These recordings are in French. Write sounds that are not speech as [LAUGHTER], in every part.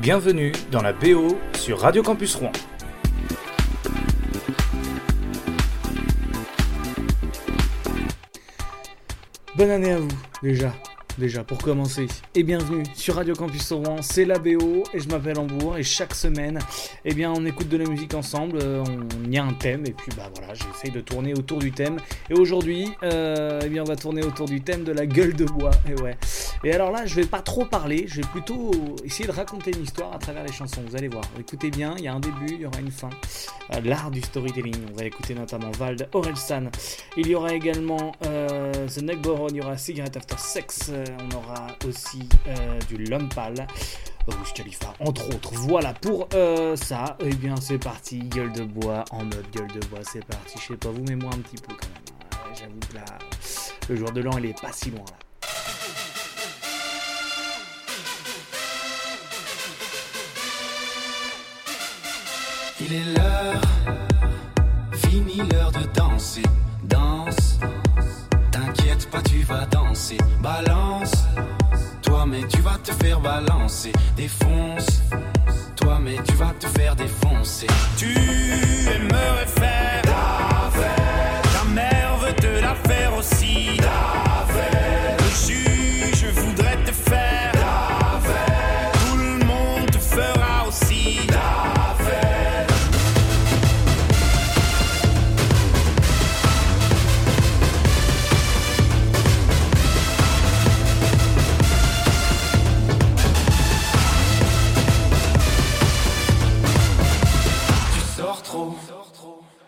Bienvenue dans la BO sur Radio Campus Rouen. Bonne année à vous déjà déjà pour commencer. Et bienvenue sur Radio Campus Rouen, c'est la BO et je m'appelle Hambourg et chaque semaine, eh bien on écoute de la musique ensemble, euh, on y a un thème et puis bah voilà, j'essaye de tourner autour du thème. Et aujourd'hui, euh, eh bien on va tourner autour du thème de la gueule de bois. Et ouais. Et alors là, je vais pas trop parler, je vais plutôt essayer de raconter une histoire à travers les chansons. Vous allez voir. Écoutez bien, il y a un début, il y aura une fin. Euh, l'art du storytelling. On va écouter notamment Vald Orelsan. Il y aura également The Neckboron, il y aura Cigarette After Sex on aura aussi euh, du Lumpal, Rouge Khalifa, entre autres. Voilà, pour euh, ça, et eh bien c'est parti, gueule de bois, en mode gueule de bois, c'est parti. Je sais pas vous, mais moi un petit peu quand même. J'avoue que là, le jour de l'an, il est pas si loin là. Il est l'heure, fini l'heure de danser, danse T'inquiète pas, tu vas danser. Balance. Toi, mais tu vas te faire balancer. Défonce. Toi, mais tu vas te faire défoncer. Tu aimerais faire la fête. Ta mère veut te la faire aussi.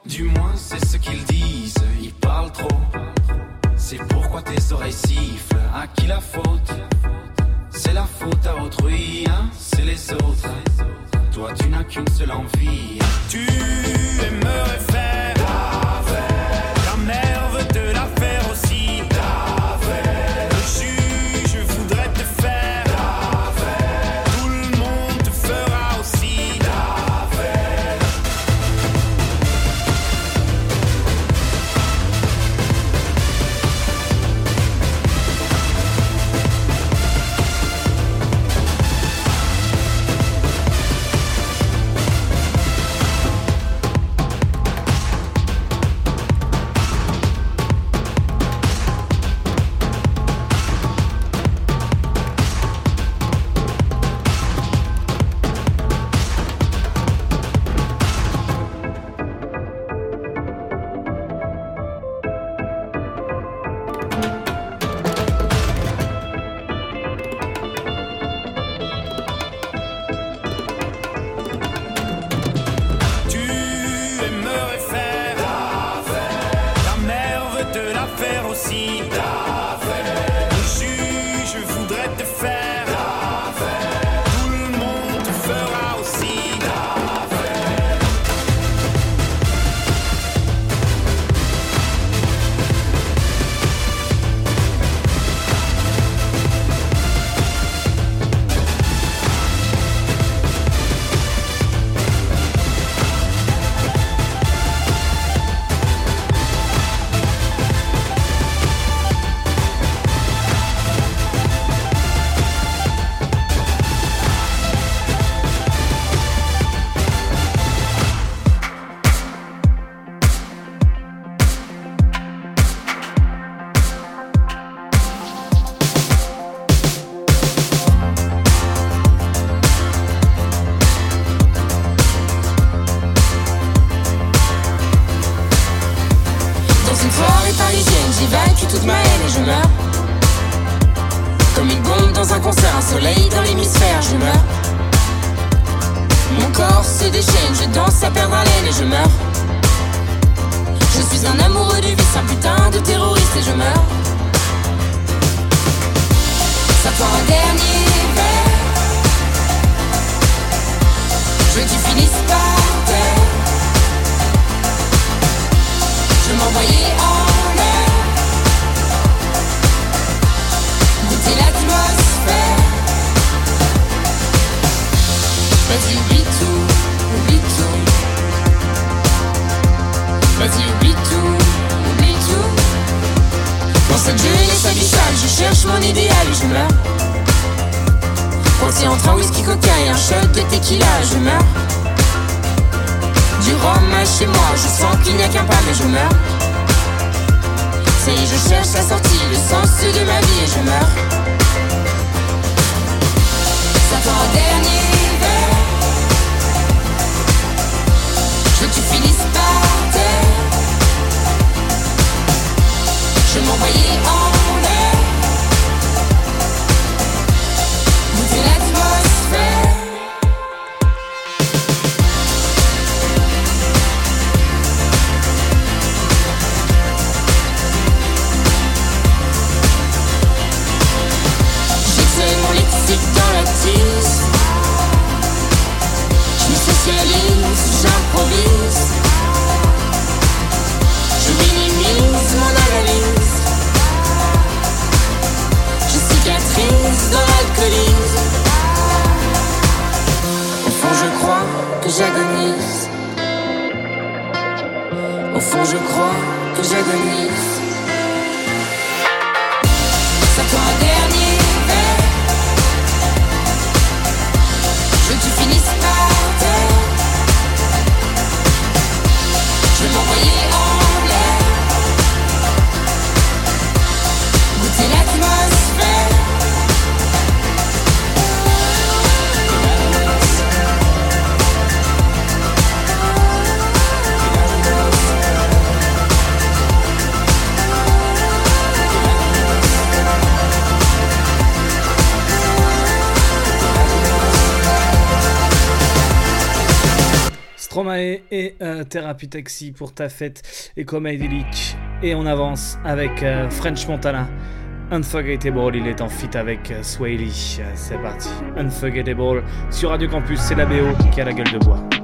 Du moins, c'est ce qu'ils disent. Ils parlent trop. C'est pourquoi tes oreilles sifflent. À qui la faute? C'est la faute à autrui, hein? C'est les autres. Toi, tu n'as qu'une seule envie. Tu aimerais je crois que j'ai j'agonise. Thérapie Taxi pour ta fête et comme. Et on avance avec euh, French Montana. Unforgettable, il est en fit avec euh, Swaley. C'est parti. Unforgettable sur Radio Campus, c'est la BO qui a la gueule de bois.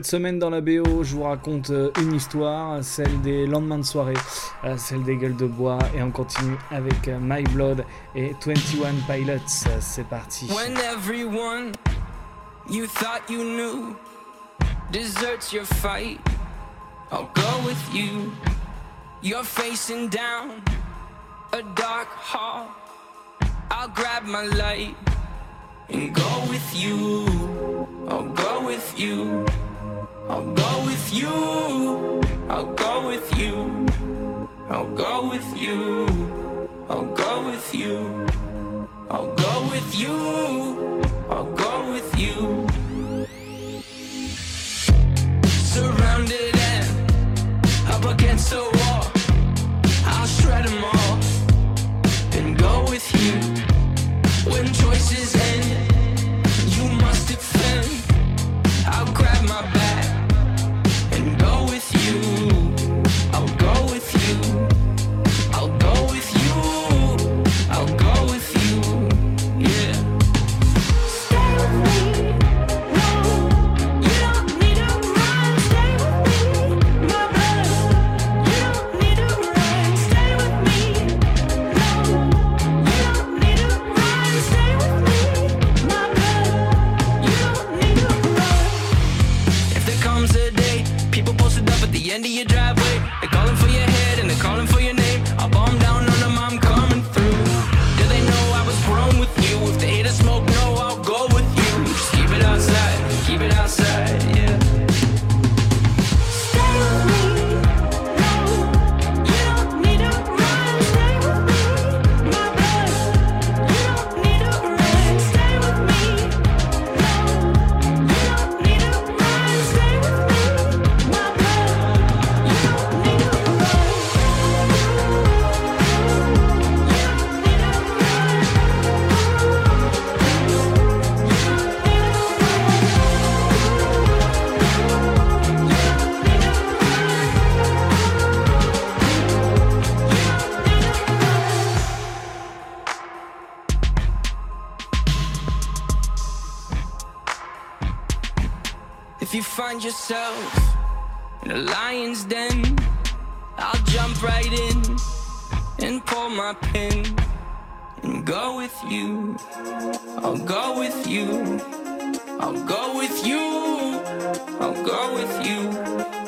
Cette semaine dans la BO, je vous raconte euh, une histoire, celle des lendemains de soirée, euh, celle des gueules de bois, et on continue avec euh, My Blood et 21 Pilots. C'est parti. When everyone you thought you knew deserts your fight, I'll go with you. You're facing down a dark hall. I'll grab my light and go with you. I'll go with you. I'll go with you. I'll go with you. I'll go with you. I'll go with you. I'll go with you. I'll go with you. Surrounded and up against the wall. I'll shred them all and go with you. When choices end, yourself in a lion's den, I'll jump right in and pull my pin and go with you. I'll go with you. I'll go with you. I'll go with you.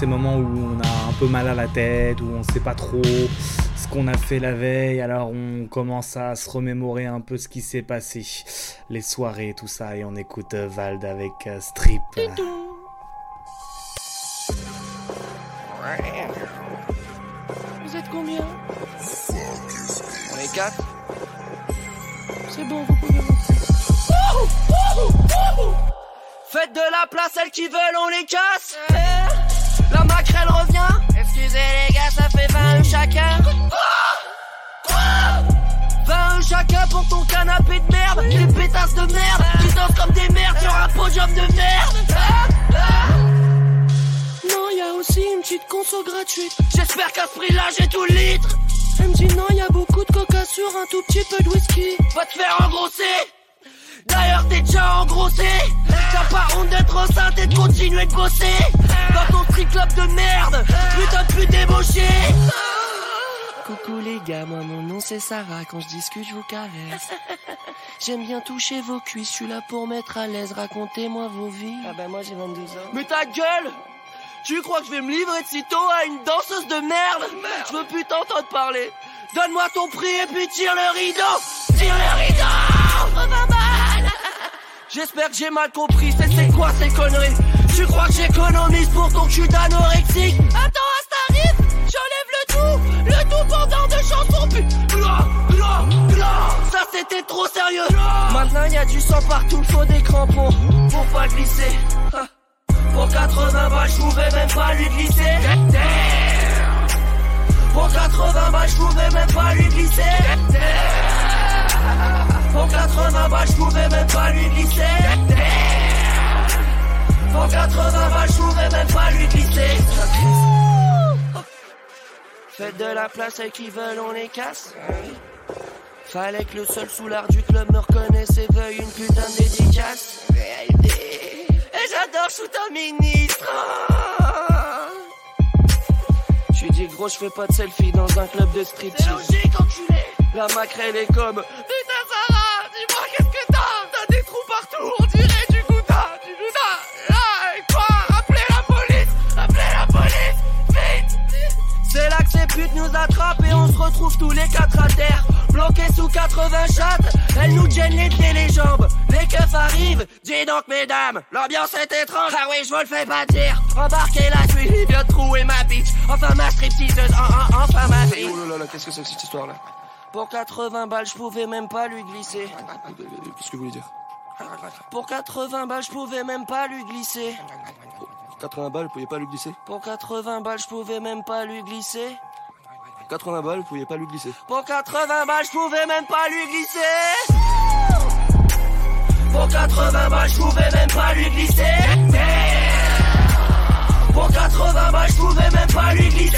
Ces moments où on a un peu mal à la tête, où on sait pas trop ce qu'on a fait la veille, alors on commence à se remémorer un peu ce qui s'est passé, les soirées, tout ça, et on écoute Vald avec euh, Strip. Vous êtes combien? On est quatre. C'est bon, vous pouvez rentrer. Faites de la place, celles qui veulent, on les casse. La maquerelle revient. Excusez les gars, ça fait 20 chacun. Quoi 20 chacun pour ton canapé de merde. Les pétasses de merde qui dansent comme des merdes sur un podium de merde. Non, y a aussi une petite conso gratuite. J'espère qu'à ce prix-là, j'ai tout le litre. Elle me dit non, y a beaucoup de coca sur un tout petit peu de whisky. Va te faire engrosser. D'ailleurs, t'es déjà engrossé. T'as pas honte d'être enceinte et de continuer de bosser. Dans ton strip club de merde. Putain de pute débauché. Coucou les gars, moi mon nom c'est Sarah. Quand je discute, je vous caresse. J'aime bien toucher vos cuisses. Je suis là pour mettre à l'aise. Racontez-moi vos vies. Ah bah moi j'ai 22 ans. Mais ta gueule Tu crois que je vais me livrer de sitôt à une danseuse de merde? Je veux plus t'entendre parler. Donne-moi ton prix et puis tire le rideau Tire le rideau 80 balles J'espère que j'ai mal compris, c'est c'est quoi ces conneries? Tu crois que j'économise pour ton cul d'anorexique? Attends, arrive J'enlève le tout. Le tout pendant deux chansons puis Blah, blah, blah. Ça c'était trop sérieux. Maintenant y a du sang partout, faut des crampons. Pour pas glisser. Ah. Pour 80 balles, je pouvais même pas lui glisser. Pour 80 balles, je pouvais même pas lui glisser. Pour 80 balles, je pouvais même pas lui glisser. Pour 80 balles, je pouvais même pas lui glisser. Faites de la place à qui veulent, on les casse. Fallait que le seul soulard du club me reconnaisse et veuille une putain de dédicace. Et j'adore shoot un ministre. Tu dis gros, je fais pas de selfie dans un club de striptease. C'est logique, enculé. La maquerelle est comme. On dirait du gouda, du gouda. Là, quoi Appelez la police, appelez la police, vite c'est là que ces putes nous attrapent et on se retrouve tous les quatre à terre. Bloqués sous 80 chattes, elles nous gênent les pieds et les jambes. Les keufs arrivent, dis donc mesdames, l'ambiance est étrange. Ah oui, je vous le fais pas dire. Embarquez la suite, il vient de trouver ma bitch. Enfin ma stripteaseuse, en, en, enfin ma fille. Oh là là, qu'est-ce que c'est que cette histoire-là? Pour 80 balles, je pouvais même pas lui glisser. Qu'est-ce que vous voulez dire? Pour 80 balles, je pouvais même pas lui glisser. 80 balles, vous pouviez pas lui glisser? Pour 80 balles, je pouvais même pas lui glisser. 80 balles, vous pouviez pas lui glisser? Pour 80 balles, je pouvais même pas lui glisser. Pour 80 balles, je pouvais même pas lui glisser. Pour 80 balles, je pouvais même pas lui glisser.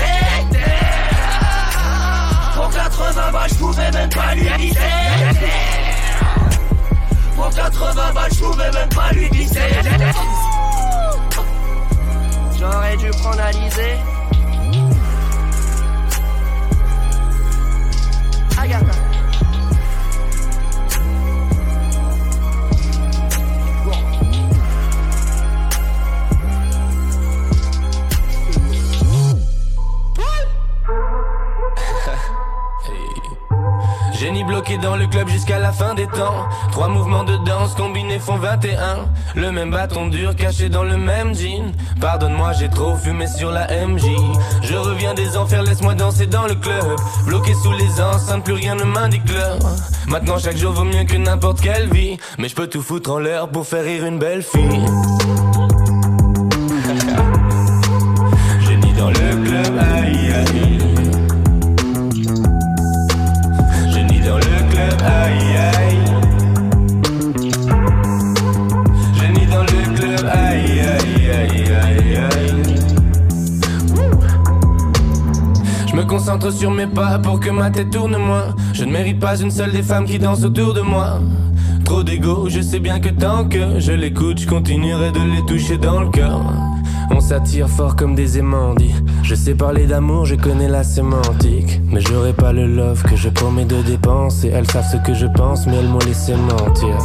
Pour 80 balles, je pouvais même pas lui glisser. Pour 80 balles, je pouvais même pas lui glisser. J'aurais dû prendre Alizé. Génie bloqué dans le club jusqu'à la fin des temps. Trois mouvements de danse combinés font 21. Le même bâton dur caché dans le même jean. Pardonne-moi, j'ai trop fumé sur la MJ. Je reviens des enfers, laisse-moi danser dans le club. Bloqué sous les enceintes, plus rien ne m'indique l'heure. Maintenant, chaque jour vaut mieux que n'importe quelle vie. Mais je peux tout foutre en l'air pour faire rire une belle fille. Sur mes pas pour que ma tête tourne moins. Je ne mérite pas une seule des femmes qui dansent autour de moi. Trop d'ego, je sais bien que tant que je l'écoute, je continuerai de les toucher dans le cœur. On s'attire fort comme des aimants, dit. Je sais parler d'amour, je connais la sémantique. Mais j'aurai pas le love que je promets de dépenser. Elles savent ce que je pense, mais elles m'ont laissé mentir.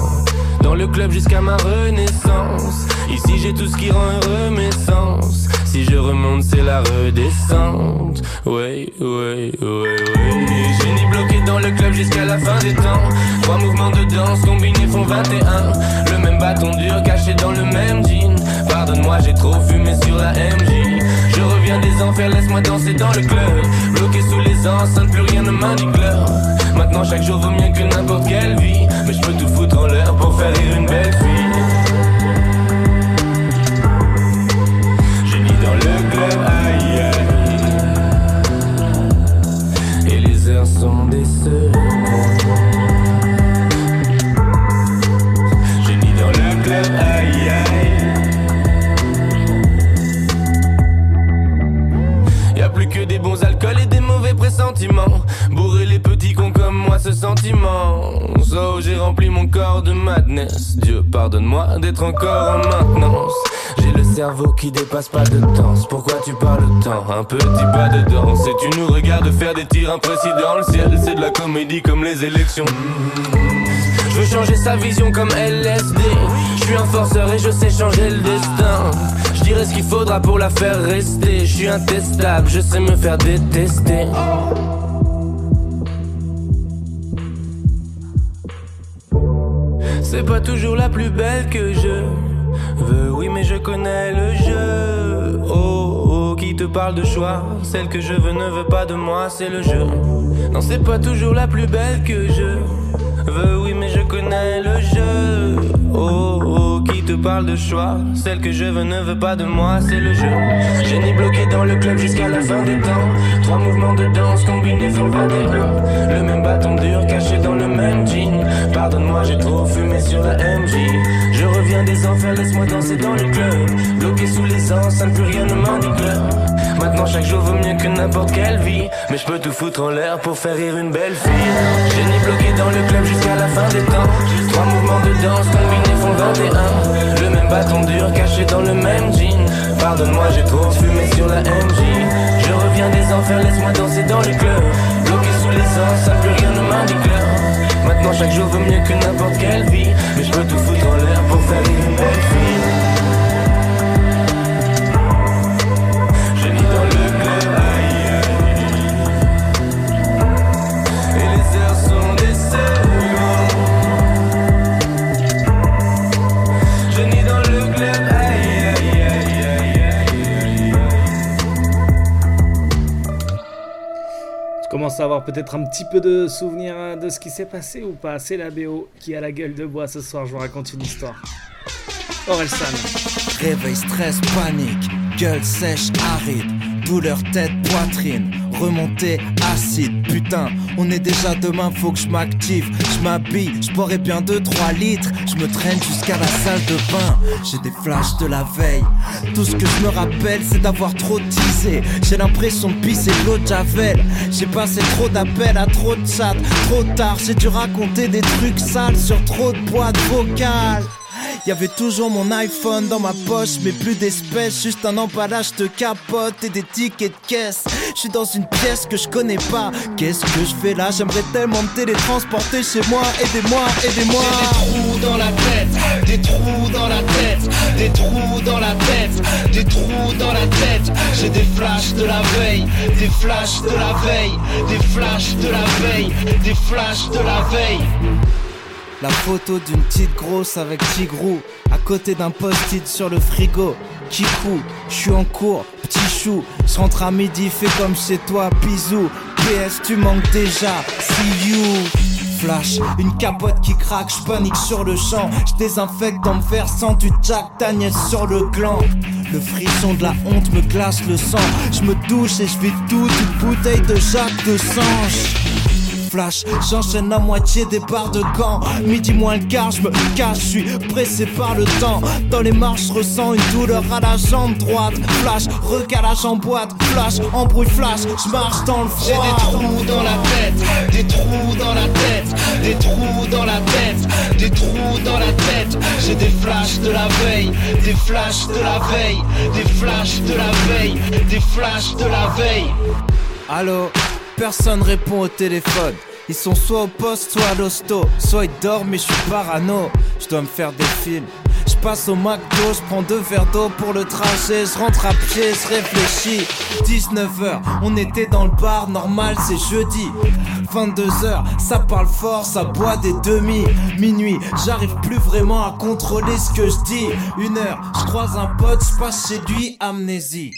Dans le club jusqu'à ma renaissance. Ici j'ai tout ce qui rend heureux mes sens. Si je remonte, c'est la redescente. Oui, oui, oui, oui. Génie bloqué dans le club jusqu'à la fin des temps. Trois mouvements de danse combinés font 21. Le même bâton dur caché dans le même jean. Pardonne-moi, j'ai trop fumé sur la MJ. Je reviens des enfers, laisse-moi danser dans le club. Bloqué sous les enceintes, plus rien ne m'indique l'heure. Maintenant, chaque jour vaut mieux que n'importe quelle vie. Mais je peux tout foutre en l'air pour faire rire une belle fille. Génie dans le club, aïe. Et les heures sont des seuls. Génie dans le club, aïe aïe. Y a plus que des bons alcools et des mauvais pressentiments. Bourrer les petits moi ce sentiment. So j'ai rempli mon corps de madness. Dieu pardonne-moi d'être encore en maintenance. J'ai le cerveau qui dépasse pas de danse. Pourquoi tu parles tant Un petit pas de danse. Et tu nous regardes faire des tirs imprécis dans le ciel. C'est de la comédie comme les élections. Je Je veux changer sa vision comme LSD. Je suis un forceur et je sais changer le destin. Je dirais ce qu'il faudra pour la faire rester. Je suis intestable, je sais me faire détester. C'est pas toujours la plus belle que je veux, oui, mais je connais le jeu. Oh, oh, qui te parle de choix? Celle que je veux ne veut pas de moi, c'est le jeu. Non, c'est pas toujours la plus belle que je veux, oui, mais je connais le jeu. Oh, oh, qui te parle de choix Celle que je veux ne veut pas de moi, c'est le jeu. Génie bloqué dans le club jusqu'à la fin des temps. Trois mouvements de danse combinés font 21. Le même bâton dur caché dans le même jean. Pardonne-moi, j'ai trop fumé sur la MJ. Je reviens des enfers, laisse-moi danser dans le club. Bloqué sous les enceintes, plus rien ne m'indique. Maintenant, chaque jour vaut mieux que n'importe quelle vie. Mais je peux tout foutre en l'air pour faire rire une belle fille. Génie bloqué dans le club jusqu'à la fin des temps. Trois mouvements de danse combinés font 21. Le même bâton dur caché dans le même jean. Pardonne-moi, j'ai trop fumé sur la MJ. Je reviens des enfers, laisse-moi danser dans le club. Bloqué sous les enceintes, plus rien ne m'indique l'heure. Maintenant chaque jour vaut mieux que n'importe quelle vie Mais je peux tout foutre en l'air pour faire rire Avoir peut-être un petit peu de souvenir euh, de ce qui s'est passé ou pas. C'est la BO qui a la gueule de bois ce soir, je vous raconte une histoire. Orelsan. Réveil, stress, panique, gueule sèche, aride, douleur, tête, poitrine, remontée, acide, putain, on est déjà demain, faut que je m'active, je m'habille, je boirai bien 2-3 litres, je me traîne jusqu'à la salle de bain, j'ai des flashs de la veille, tout ce que je me rappelle c'est d'avoir trop teasé, j'ai l'impression de pisser l'eau de Javel, j'ai passé trop d'appels à trop de chats, trop tard, j'ai dû raconter des trucs sales sur trop de boîtes vocales. Y avait toujours mon iPhone dans ma poche, mais plus d'espèces, juste un emballage de capote et des tickets de caisse. Je suis dans une pièce que je connais pas. Qu'est-ce que je fais là? J'aimerais tellement me télétransporter chez moi. Aidez-moi, aidez-moi. Des trous dans la tête, des trous dans la tête, des trous dans la tête, des trous dans la tête. J'ai des flashs de la veille, des flashs de la veille, des flashs de la veille, des flashs de la veille. La photo d'une petite grosse avec Tigrou à côté d'un post-it sur le frigo. Kikou, je suis en cours, petit chou. Je rentre à midi, fais comme chez toi, bisous. PS, tu manques déjà, see you. Flash, une capote qui craque, je panique sur le champ. Je désinfecte en me versant du Jack Daniels sur le gland. Le frisson de la honte me glace le sang. Je me douche et je vide toute une bouteille de Jacques de Sange. Flash, j'enchaîne la moitié des barres de gants. Midi moins le quart, je me cache, je suis pressé par le temps. Dans les marches, je ressens une douleur à la jambe droite. Flash, recalage en boîte. Flash, embrouille flash, je marche dans le J'ai froid. des trous dans la tête, des trous dans la tête, des trous dans la tête, des trous dans la tête. J'ai des flashs de la veille, des flashs de la veille, des flashs de la veille, des flashs de la veille. Allô, personne répond au téléphone. Ils sont soit au poste, soit à l'hosto. Soit ils dorment, mais je suis parano. Je dois me faire des films. Je passe au McDo, je prends deux verres d'eau pour le trajet. Je rentre à pied, je réfléchis. 19h, on était dans le bar, normal, c'est jeudi. 22h, ça parle fort, ça boit des demi. Minuit, j'arrive plus vraiment à contrôler ce que je dis. Une heure, je croise un pote, je passe chez lui, amnésie.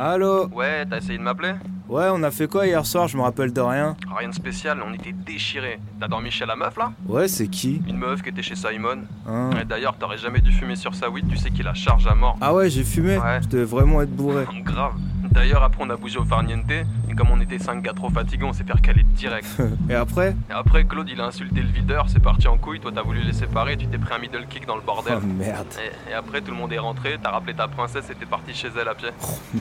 Allô Ouais, t'as essayé de m'appeler Ouais, on a fait quoi hier soir Je me rappelle de rien. Rien de spécial, on était déchirés. T'as dormi chez la meuf là Ouais, c'est qui Une meuf qui était chez Simon. Hein Et D'ailleurs, t'aurais jamais dû fumer sur sa weed, tu sais qu'il a charge à mort. Ah ouais, j'ai fumé Ouais. Je devais vraiment être bourré. [LAUGHS] Grave. D'ailleurs, après, on a bougé au farniente. Comme on était 5 gars trop fatigués, on s'est fait recaler direct. [LAUGHS] Et après Et après, Claude, il a insulté le videur, c'est parti en couille. Toi, t'as voulu les séparer, tu t'es pris un middle kick dans le bordel. Oh merde. Et, et après, tout le monde est rentré, t'as rappelé ta princesse et t'es parti chez elle à pied.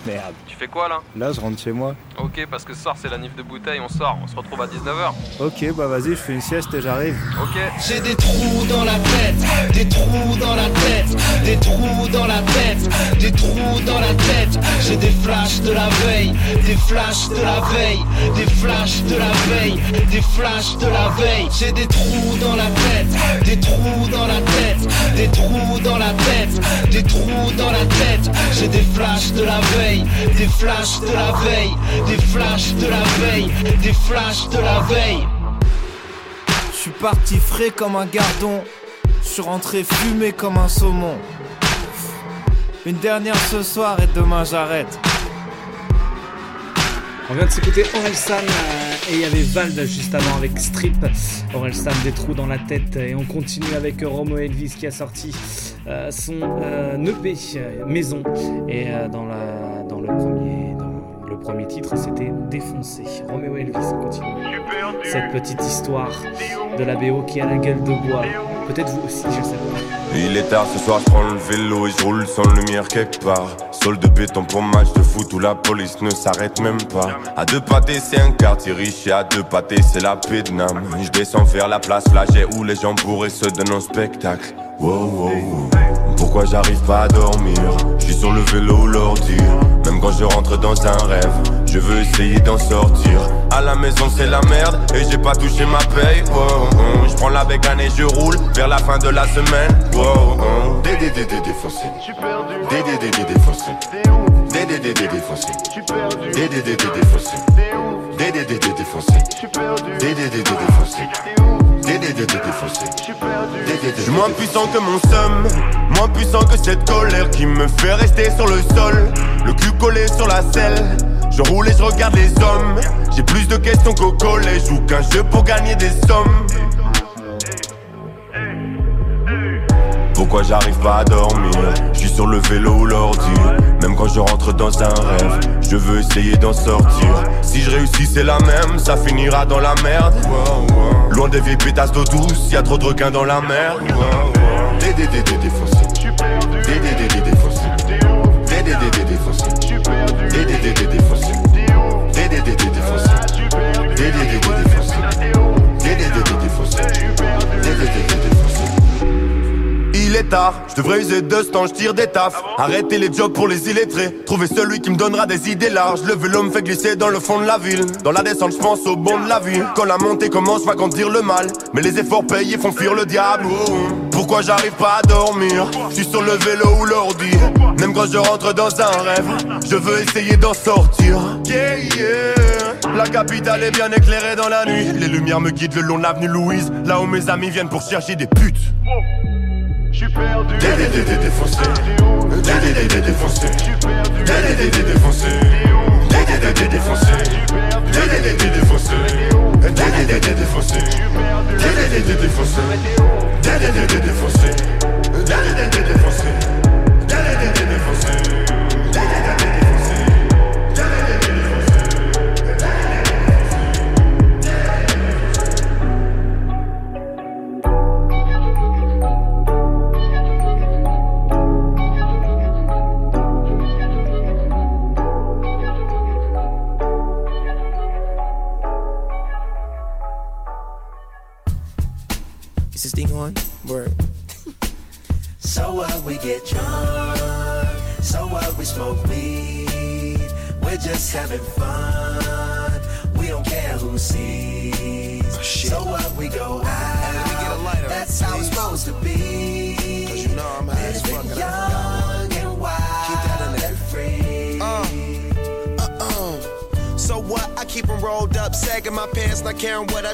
Merde. Tu fais quoi là Là, je rentre chez moi. Ok, parce que ce soir, c'est la nif de bouteille, on sort, on se retrouve à 19h. Ok, bah vas-y, je fais une sieste et j'arrive. Ok. J'ai des trous dans la tête, des trous dans la tête, des trous dans la tête, des trous dans la tête. J'ai des flashs de la veille, des flashs de la veille, des flashs de la veille, des flashs de la veille. J'ai des trous dans la tête, des trous dans la tête, des trous dans la tête, des trous dans la tête. J'ai des flashs de la veille, des flashs de la veille, des flashs de la veille, des flashs de la veille. Je suis parti frais comme un gardon. Je suis rentré fumé comme un saumon. Une dernière ce soir et demain j'arrête. On vient de s'écouter Orelsan euh, et il y avait Vald juste avant avec Strip. Orelsan des trous dans la tête et on continue avec Romo Elvis qui a sorti euh, son euh, EP euh, Maison et dans, la, dans le premier dans le premier titre c'était Défoncé. Roméo Elvis on continue. Cette petite histoire de la BO qui a la gueule de bois. Peut-être vous aussi, je sais pas. Il est tard ce soir, je prends le vélo et je roule sans lumière quelque part. Sol de béton pour match de foot où la police ne s'arrête même pas. À deux pâtés, c'est un quartier riche et à deux pâtés, c'est la Nam. Je descends vers la place Flaget où les gens bourrés se donnent un spectacle. Wow, wow, wow. Pourquoi j'arrive pas à dormir Je suis sur le vélo l'ordi Même quand je rentre dans un rêve Je veux essayer d'en sortir À la maison c'est la merde Et j'ai pas touché ma paye oh. Je prends la bécane et je roule Vers la fin de la semaine oh. Dédé défoncé Dédé défoncé Dédé défoncé Dédé défoncé Dédé défoncé dédé défoncé Dédé dédé défoncé Je suis moins puissant que mon somme. Moins puissant que cette colère qui me fait rester sur le sol. Le cul collé sur la selle. Je roule et je regarde les hommes. J'ai plus de questions qu'au collège Ou qu'un jeu pour gagner des sommes Pourquoi j'arrive pas à dormir Je suis sur le vélo ou Même quand je rentre dans un rêve Je veux essayer d'en sortir Si je réussis c'est la même Ça finira dans la merde Loin des vieilles pétasses d'eau douce Y'a trop de requins dans la mer Dédé défoncé Dédé dédé Dédé dédé défoncé Dédé dédé défoncé Dédé dédé défoncé Dédé dédé défoncé Dédé dédé défoncé Dédé dédé défoncé est tard, je devrais user de ce temps, je tire des tafs. Arrêter les jobs pour les illettrés. Trouver celui qui me donnera des idées larges. Le vélo me fait glisser dans le fond de la ville. Dans la descente, je pense au bon de la vie. Quand la montée commence, va grandir le mal. Mais les efforts et font fuir le diable. Pourquoi j'arrive pas à dormir? Je suis sur le vélo ou l'ordi. Même quand je rentre dans un rêve, je veux essayer d'en sortir. Yeah, yeah. La capitale est bien éclairée dans la nuit. Les lumières me guident le long de l'avenue Louise. Là où mes amis viennent pour chercher des putes. J'suis perdu. Dédé défoncé. Dédé défoncé. Dédé défoncé. Dédé défoncé. Dédé défoncé. Dédé défoncé. Dédé défoncé. Dédé défoncé. Dédé défoncé.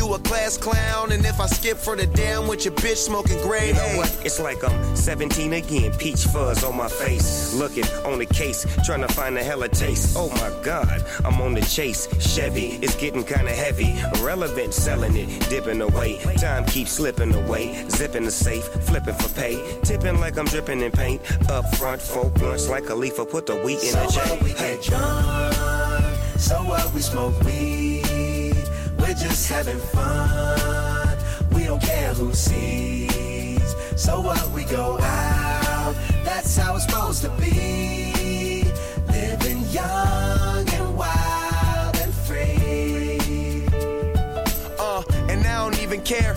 You a class clown, and if I skip for the damn with your bitch smoking grade You know what? It's like I'm 17 again. Peach fuzz on my face. Looking on the case, trying to find a hella taste. Oh my god, I'm on the chase. Chevy, it's getting kinda heavy. Irrelevant, selling it, dipping away. Time keeps slipping away. Zipping the safe, flipping for pay. Tipping like I'm dripping in paint. Up front, four blunts like a leaf. Put the wheat in So a what J. we get drunk, so what we smoke weed. We're just having fun. We don't care who sees. So what we go out. That's how it's supposed to be. Living young and wild and free. Uh, and I don't even care.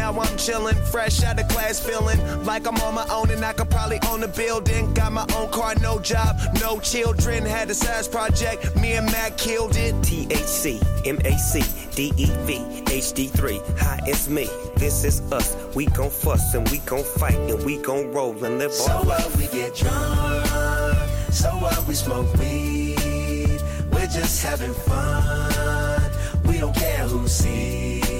Now I'm chillin', fresh out of class, feeling like I'm on my own and I could probably own a building. Got my own car, no job, no children. Had a size project, me and Mac killed it. THC, MAC, DEV, HD3. Hi, it's me. This is us. We gon' fuss and we gon' fight and we gon' roll and live So our what we get drunk, so what we smoke weed. We're just having fun. We don't care who sees.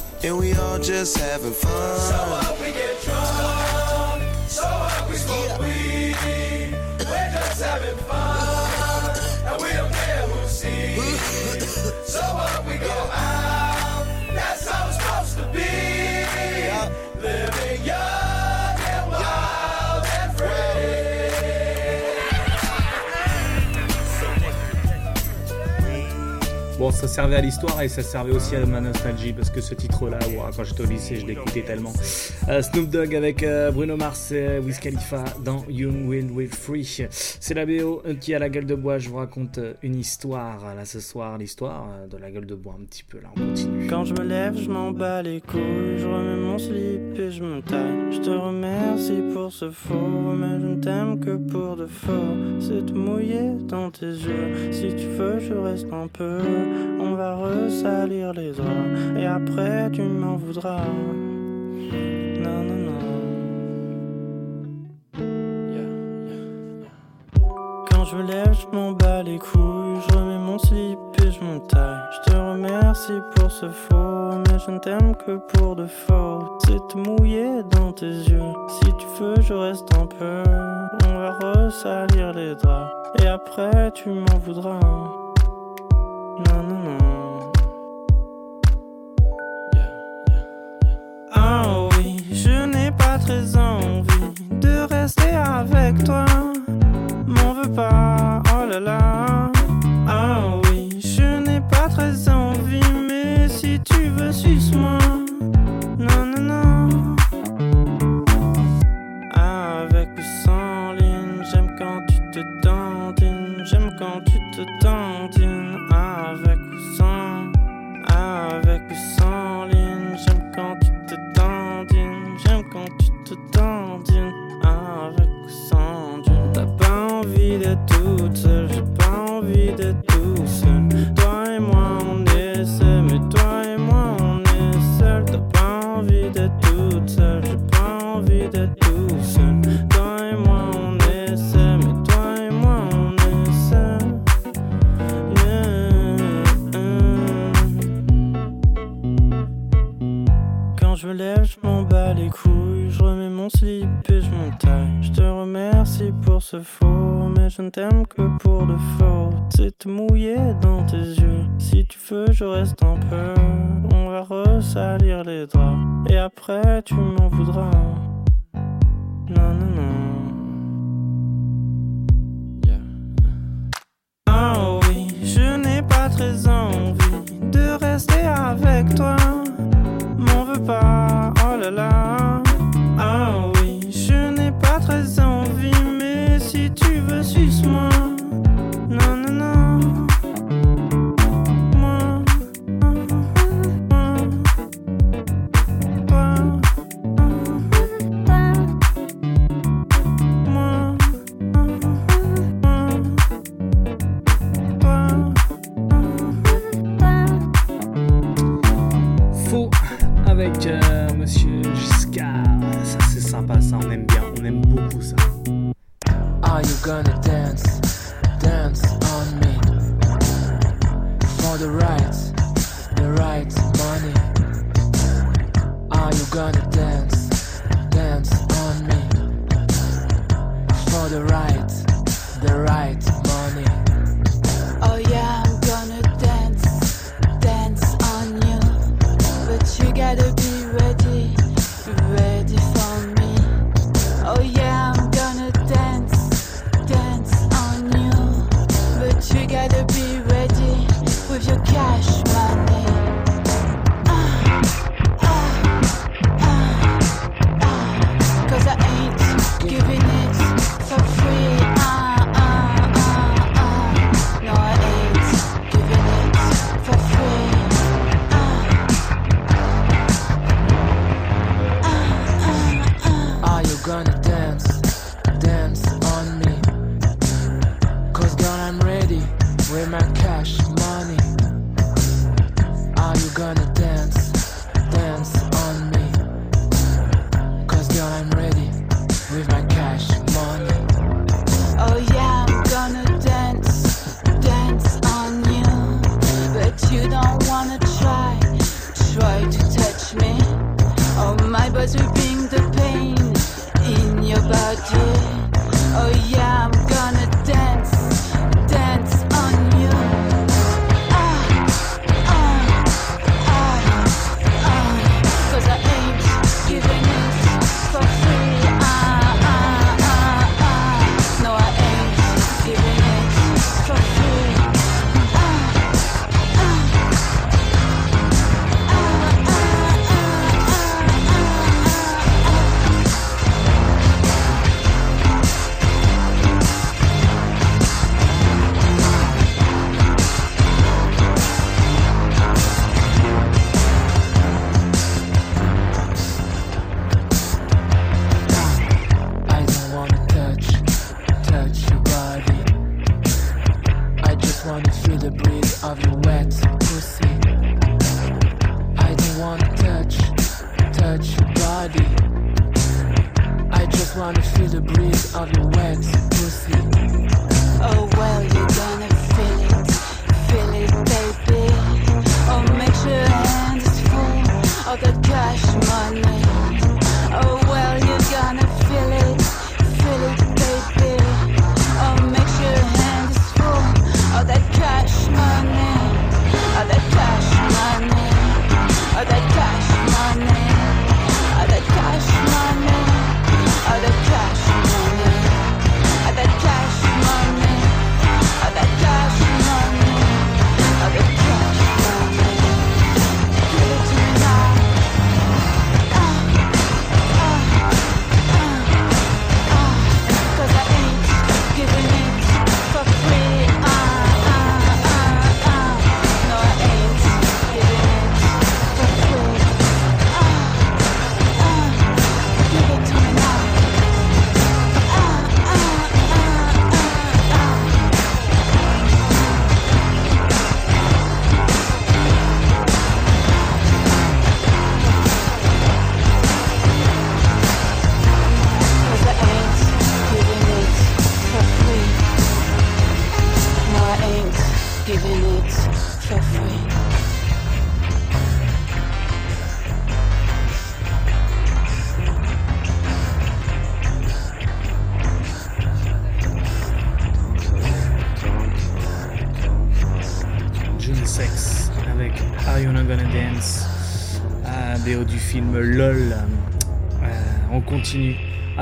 and we all just having fun. So what we get drunk, so what we smoke weed. We're just having fun, and we don't care who sees. [LAUGHS] So what we go out, Bon, ça servait à l'histoire et ça servait aussi à ma nostalgie parce que ce titre-là, ouah, quand j'étais au lycée, je l'écoutais tellement. Euh, Snoop Dogg avec euh, Bruno Mars et Wiz Khalifa dans Young Will Will Free. C'est la BO qui a la gueule de bois. Je vous raconte euh, une histoire là ce soir, l'histoire euh, de la gueule de bois un petit peu là. On continue. Quand je me lève, je m'en bats les couilles, je remets mon slip et je me taille. Je te remercie pour ce faux, mais je ne t'aime que pour de faux. C'est te mouiller dans tes yeux. Si tu veux, je reste un peu. On va ressalir les draps et après tu m'en voudras. Non, non, non. Quand je lève, je m'en bats les couilles, je remets mon slip et je me taille. Je te remercie pour ce faux, mais je ne t'aime que pour de faux. C'est te mouiller dans tes yeux. Si tu veux, je reste un peu. On va ressalir les draps et après tu m'en voudras. Non, non, non. Ah oui, je n'ai pas très envie de rester avec toi. M'en veux pas, oh là là. Ah oui, je n'ai pas très envie, mais si tu veux, suce-moi. Lève, je m'en bats les couilles, je remets mon slip et je m'en taille. Je te remercie pour ce faux, mais je ne t'aime que pour de faux. C'est te mouiller dans tes yeux. Si tu veux, je reste un peu. On va ressalir les draps et après tu m'en voudras. Non, non, non. Ah oui, je n'ai pas très envie de rester avec toi. Envie, mais si tu veux, suce-moi. gonna dance, dance on me. For the right, the right money. Are you gonna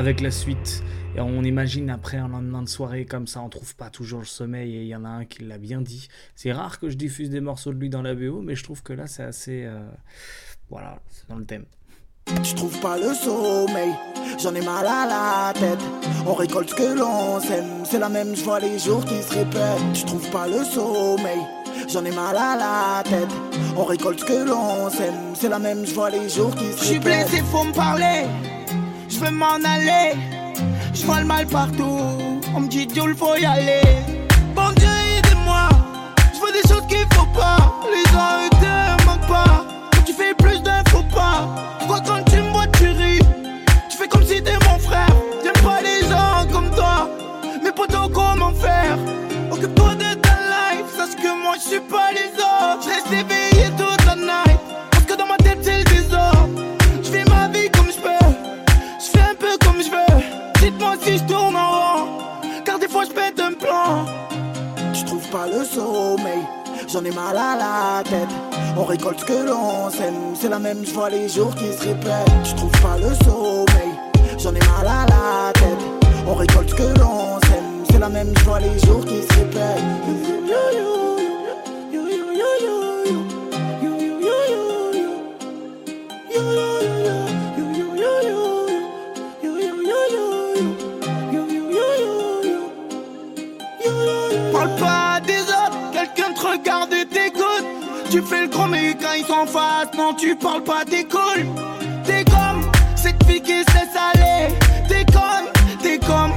avec la suite. Et on imagine après un lendemain de soirée comme ça, on trouve pas toujours le sommeil et il y en a un qui l'a bien dit. C'est rare que je diffuse des morceaux de lui dans la BO, mais je trouve que là c'est assez, euh, voilà, c'est dans le thème. Je trouve pas le sommeil, j'en ai mal à la tête. On récolte ce que l'on sème, c'est la même joie les jours qui se répètent. Je trouve pas le sommeil, j'en ai mal à la tête. On récolte ce que l'on sème, c'est la même joie les jours qui se répètent. Je suis blessé, faut me parler je veux m'en aller. Je vois le mal partout, on me dit d'où il faut y aller. Bon Dieu, aidez-moi, je vois des choses qu'il faut pas, les j'en ai mal à la tête. On récolte ce que l'on sème, c'est la même, je les jours qui se répètent. Tu trouves pas le sommeil, j'en ai mal à la tête. On récolte ce que l'on sème, c'est la même, je les jours qui se répètent. Regarde et t'écoute. Tu fais le grand mais quand ils sont face, non tu parles pas, t'es cool. T'es comme qui se laisse aller. T'es comme, t'es comme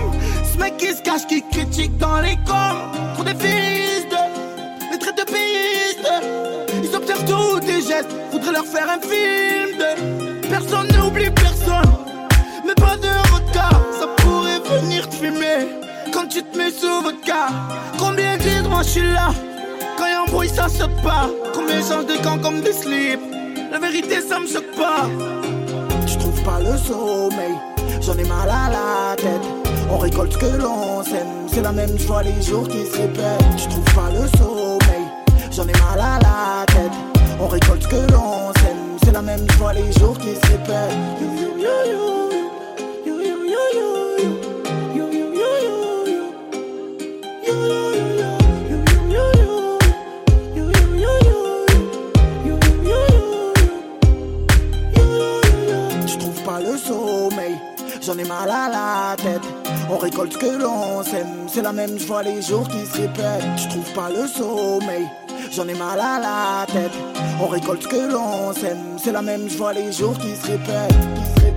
ce mec qui se cache, qui critique dans les coms. Pour des fils de, des traits de piste. Ils observent tous tes gestes, faudrait leur faire un film de. Personne n'oublie personne, mais pas de retard. Ça pourrait venir te fumer quand tu te mets sous votre car. Combien de moi je suis là? Bruit, ça saute pas. Combien change de camp comme des slips La vérité, ça me choque pas. Tu trouves pas le sommeil, j'en ai mal à la tête. On récolte ce que l'on sème, c'est la même, je vois les jours qui se répètent. Tu trouves pas le sommeil, j'en ai mal à la tête. On récolte ce que l'on sème, c'est la même, je vois les jours qui se. J'en ai mal à la tête. On récolte ce que l'on sème, c'est la même, je les jours qui se répètent. Tu trouves pas le sommeil, j'en ai mal à la tête. On récolte ce que l'on sème, c'est la même, je les jours qui se répètent, qui se répètent,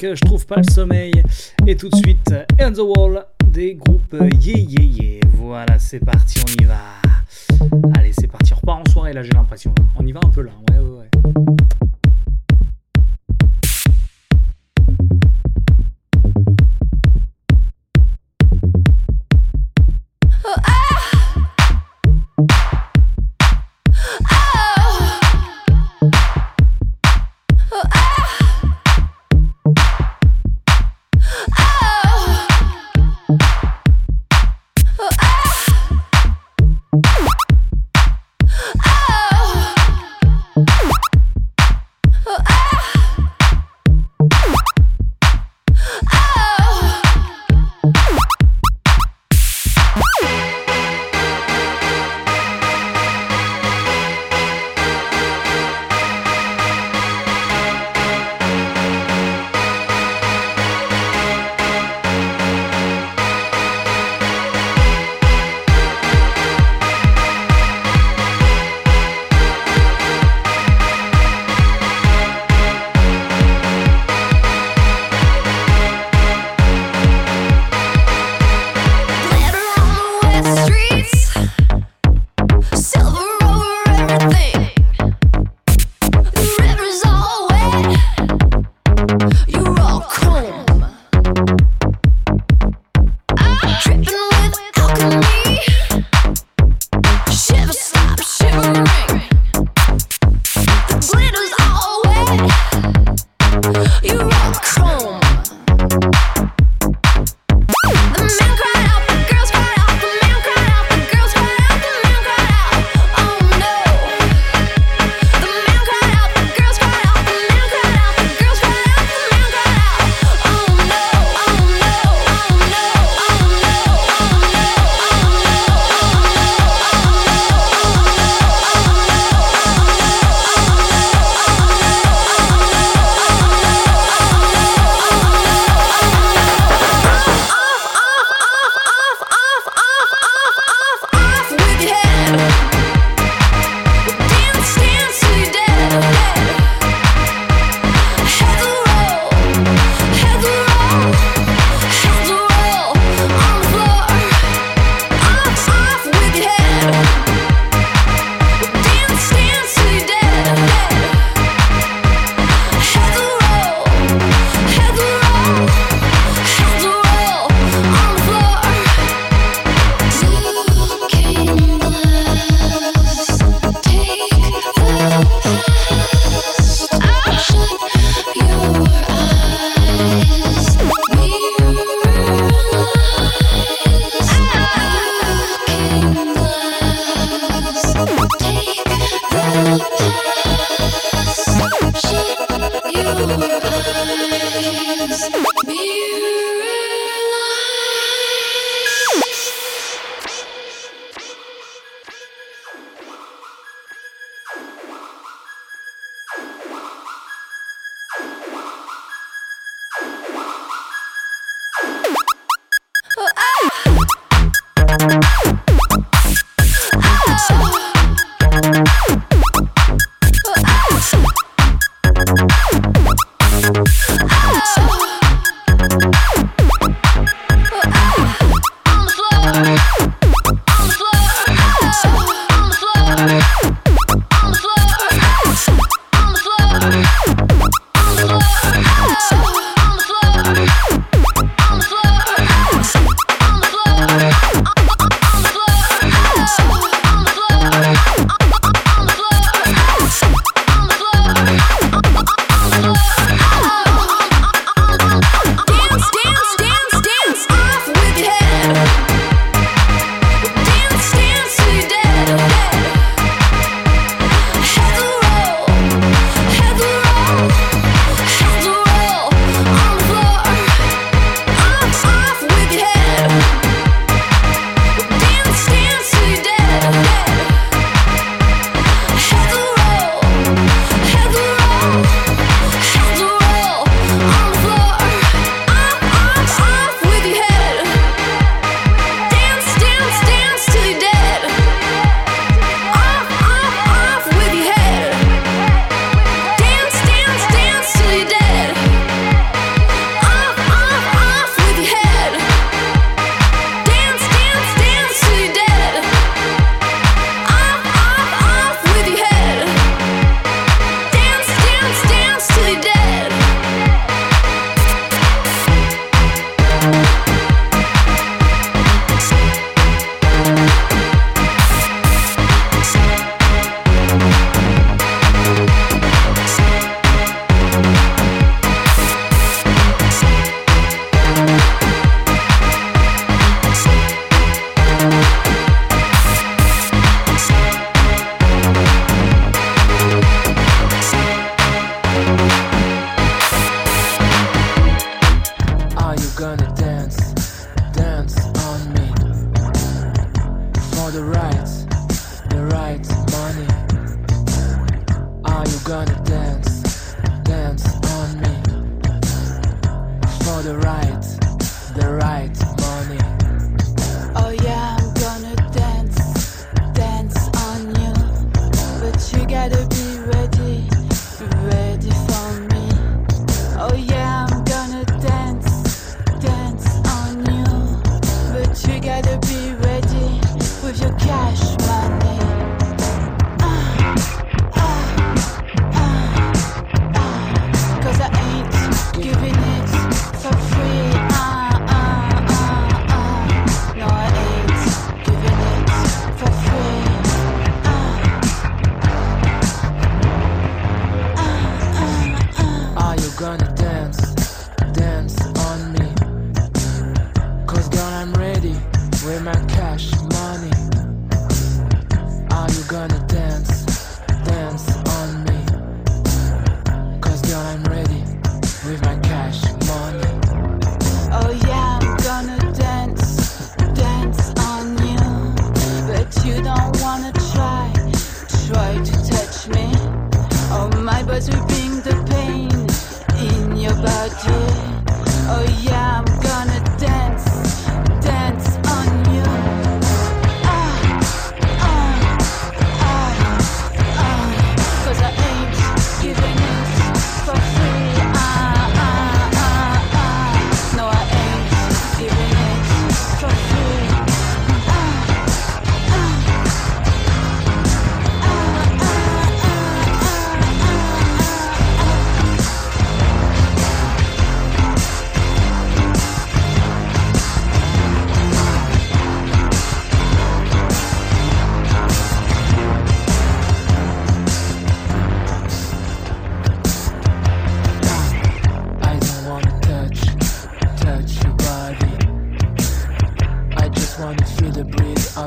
Je trouve pas le sommeil. Et tout de suite, On the Wall des groupes Yeah Yeah Yeah. Voilà, c'est parti, on y va. Allez, c'est parti. On repart en soirée là, j'ai l'impression. On y va un peu là. Ouais, ouais, ouais.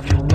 love.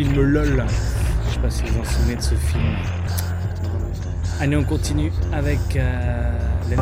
film LOL. Je sais pas si vous en souvenez de ce film. Allez, on continue avec euh, les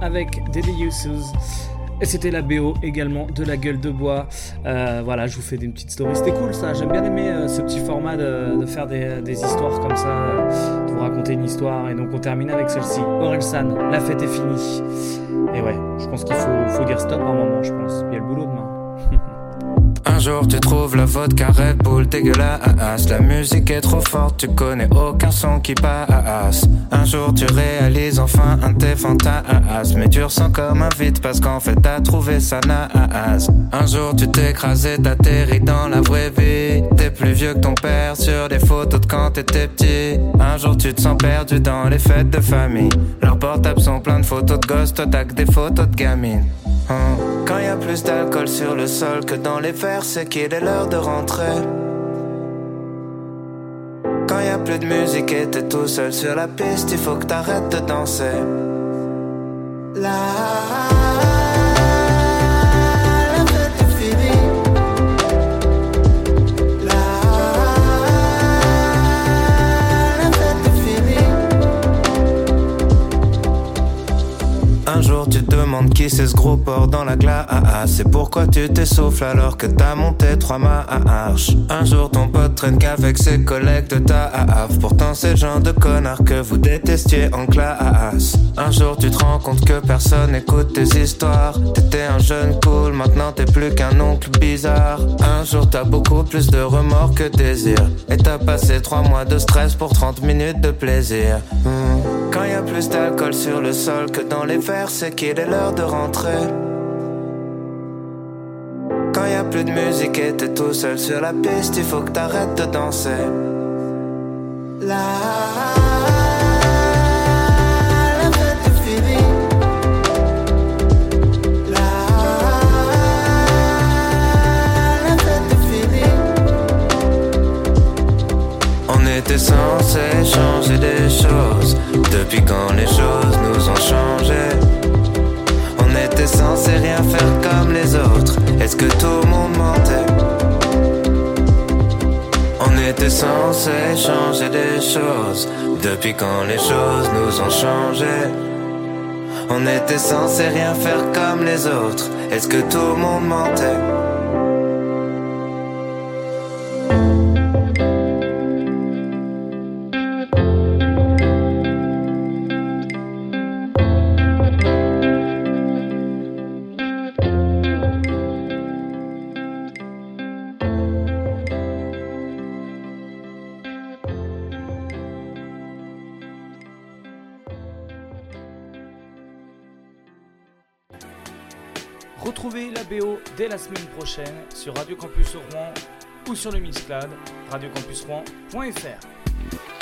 Avec Daddy Uses. Et c'était la BO également de la gueule de bois. Euh, voilà, je vous fais des petites stories. C'était cool ça. J'aime bien aimer euh, ce petit format de, faire des, des histoires comme ça, euh, de vous raconter une histoire. Et donc on termine avec celle-ci. Orelsan, la fête est finie. Et ouais, je pense qu'il faut, faut dire stop à un moment, je pense. Il y a le boulot demain. Un jour tu trouves la vodka Red Bull dégueulasse La musique est trop forte, tu connais aucun son qui passe. Un jour tu réalises enfin un tes fantasmes. Mais tu ressens comme un vide parce qu'en fait t'as trouvé ça naze. Un jour tu t'écrases et t'atterris dans la vraie vie. T'es plus vieux que ton père sur des photos de quand t'étais petit. Un jour tu te sens perdu dans les fêtes de famille. Leurs portables sont pleins de photos de gosses, toi t'as que des photos de gamines Hein. Quand y a plus d'alcool sur le sol que dans les verres, c'est qu'il est l'heure de rentrer. Quand y a plus de musique et t'es tout seul sur la piste, il faut que t'arrêtes de danser. La, demandes qui c'est ce gros porc dans la glace. C'est pourquoi tu t'essouffles alors que t'as monté trois marches. Un jour ton pote traîne qu'avec ses collègues de ta AAF Pourtant c'est le genre de connard que vous détestiez en classe. Un jour tu te rends compte que personne écoute tes histoires. T'étais un jeune cool, maintenant t'es plus qu'un oncle bizarre. Un jour t'as beaucoup plus de remords que désir. Et t'as passé trois mois de stress pour 30 minutes de plaisir. Hmm. Quand y a plus d'alcool sur le sol que dans les verres, c'est qu'il est l'heure de rentrer. Quand y a plus de musique et t'es tout seul sur la piste, il faut que t'arrêtes de danser. Était censé changer des choses. Depuis quand les choses nous ont changé? On était censé rien faire comme les autres. Est-ce que tout le monde mentait? On était censé changer des choses. Depuis quand les choses nous ont changé? On était censé rien faire comme les autres. Est-ce que tout le monde mentait? La semaine prochaine sur Radio Campus Rouen ou sur le Mixcloud radiocampusrouen.fr.